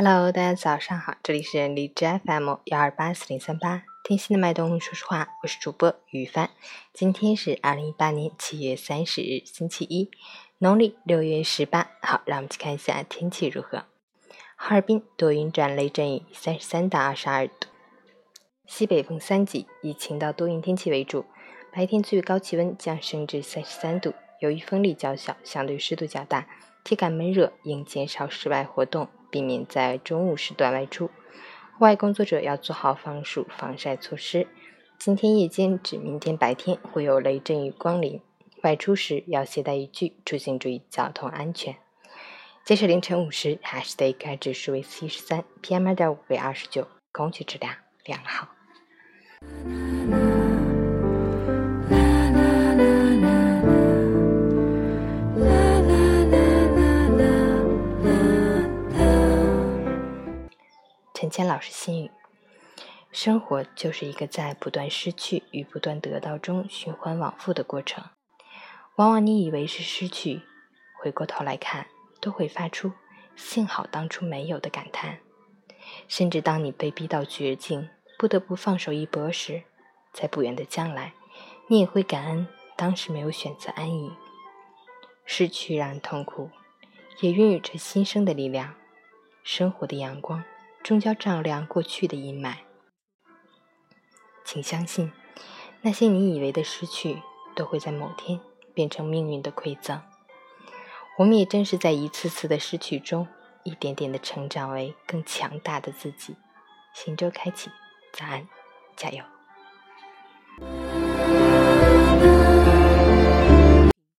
Hello，大家早上好，这里是荔枝 FM 幺二八四零三八，听心的脉动，说实话，我是主播雨帆。今天是二零一八年七月三十日，星期一，农历六月十八。好，让我们去看一下天气如何。哈尔滨多云转雷阵雨，三十三到二十二度，西北风三级，以晴到多云天气为主。白天最高气温将升至三十三度，由于风力较小，相对湿度较大，体感闷热，应减少室外活动。避免在中午时段外出，户外工作者要做好防暑防晒措施。今天夜间至明天白天会有雷阵雨光临，外出时要携带雨具，出行注意交通安全。截至凌晨五时，海市的 AQI 指数为七十三，PM 二点五为二十九，空气质量良好。陈谦老师心语：生活就是一个在不断失去与不断得到中循环往复的过程。往往你以为是失去，回过头来看，都会发出“幸好当初没有”的感叹。甚至当你被逼到绝境，不得不放手一搏时，在不远的将来，你也会感恩当时没有选择安逸。失去让人痛苦，也孕育着新生的力量。生活的阳光。终将照亮过去的阴霾。请相信，那些你以为的失去，都会在某天变成命运的馈赠。我们也正是在一次次的失去中，一点点的成长为更强大的自己。行舟开启，早安，加油！